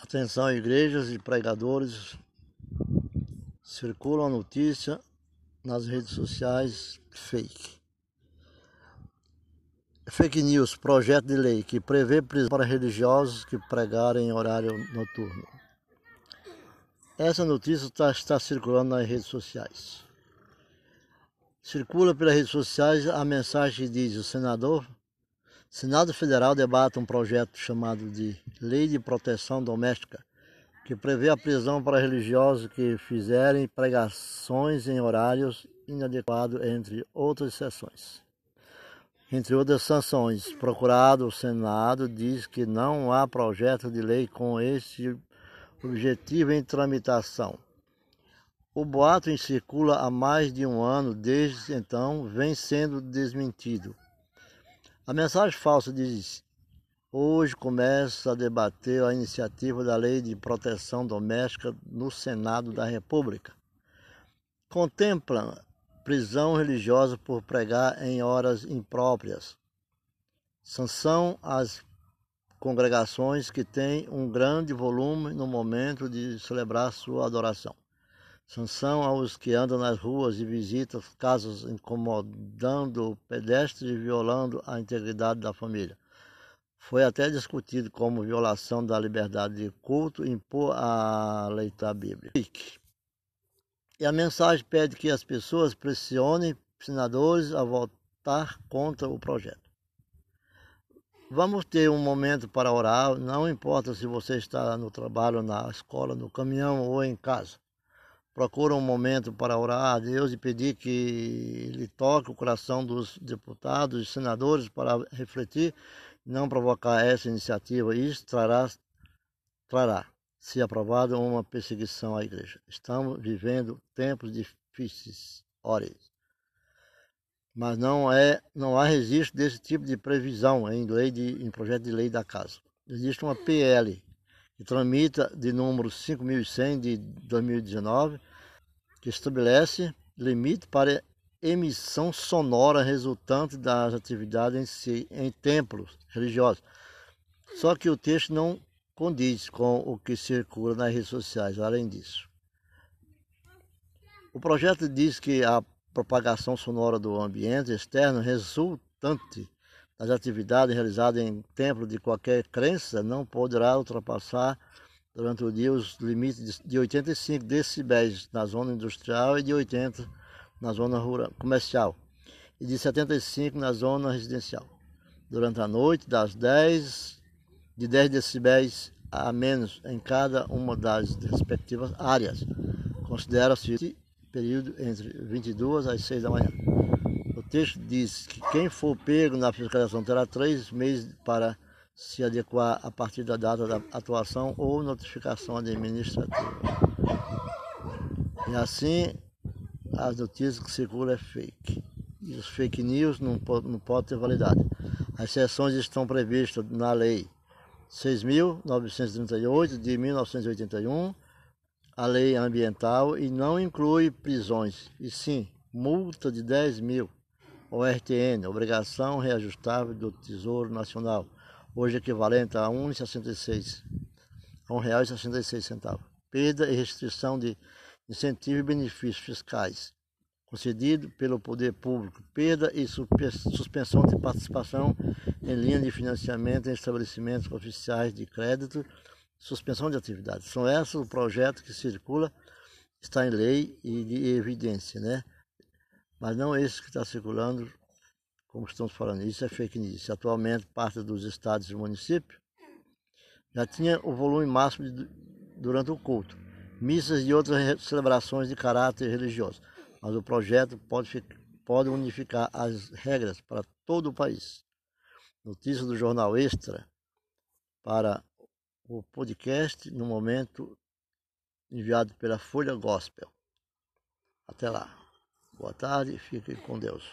Atenção, igrejas e pregadores. Circula a notícia nas redes sociais fake. Fake news, projeto de lei que prevê prisão para religiosos que pregarem em horário noturno. Essa notícia está, está circulando nas redes sociais. Circula pelas redes sociais a mensagem que diz: o senador Senado Federal debate um projeto chamado de Lei de Proteção Doméstica, que prevê a prisão para religiosos que fizerem pregações em horários inadequados, entre outras exceções. Entre outras sanções, procurado o Senado diz que não há projeto de lei com esse objetivo em tramitação. O boato circula há mais de um ano, desde então vem sendo desmentido. A mensagem falsa diz: Hoje começa a debater a iniciativa da Lei de Proteção Doméstica no Senado da República. Contempla prisão religiosa por pregar em horas impróprias. Sanção às congregações que têm um grande volume no momento de celebrar sua adoração. Sanção aos que andam nas ruas e visitam casas incomodando pedestres e violando a integridade da família. Foi até discutido como violação da liberdade de culto impor a leitura Bíblia. E a mensagem pede que as pessoas pressionem senadores a votar contra o projeto. Vamos ter um momento para orar, não importa se você está no trabalho, na escola, no caminhão ou em casa procura um momento para orar a Deus e pedir que Ele toque o coração dos deputados e senadores para refletir, não provocar essa iniciativa. Isso trará, trará, se aprovado, uma perseguição à igreja. Estamos vivendo tempos difíceis, ore. Mas não, é, não há registro desse tipo de previsão em, lei de, em projeto de lei da casa. Existe uma PL que tramita de número 5100 de 2019, que estabelece limite para emissão sonora resultante das atividades em si em templos religiosos. Só que o texto não condiz com o que circula nas redes sociais, além disso. O projeto diz que a propagação sonora do ambiente externo resultante das atividades realizadas em templo de qualquer crença não poderá ultrapassar durante o dia os limites de 85 decibéis na zona industrial e de 80 na zona rural, comercial e de 75 na zona residencial. Durante a noite, das 10 de 10 decibéis a menos em cada uma das respectivas áreas. Considera-se período entre 22 às 6 da manhã texto diz que quem for pego na fiscalização terá três meses para se adequar a partir da data da atuação ou notificação administrativa. E assim, as notícias que circulam é fake. E os fake news não podem não pode ter validade. As exceções estão previstas na Lei 6.938 de 1981, a Lei Ambiental, e não inclui prisões, e sim multa de 10 mil ORTN, Obrigação Reajustável do Tesouro Nacional, hoje equivalente a R$ 1,66, a R$ 1,66. Perda e restrição de incentivos e benefícios fiscais concedido pelo poder público, perda e suspensão de participação em linha de financiamento em estabelecimentos oficiais de crédito, suspensão de atividades. São esses o projeto que circula, está em lei e de evidência, né? Mas não esse que está circulando, como estamos falando. Isso é fake news. Atualmente, parte dos estados e municípios já tinha o volume máximo de, durante o culto, missas e outras celebrações de caráter religioso. Mas o projeto pode, pode unificar as regras para todo o país. Notícia do Jornal Extra para o podcast no momento enviado pela Folha Gospel. Até lá. Boa tarde, fiquem com Deus.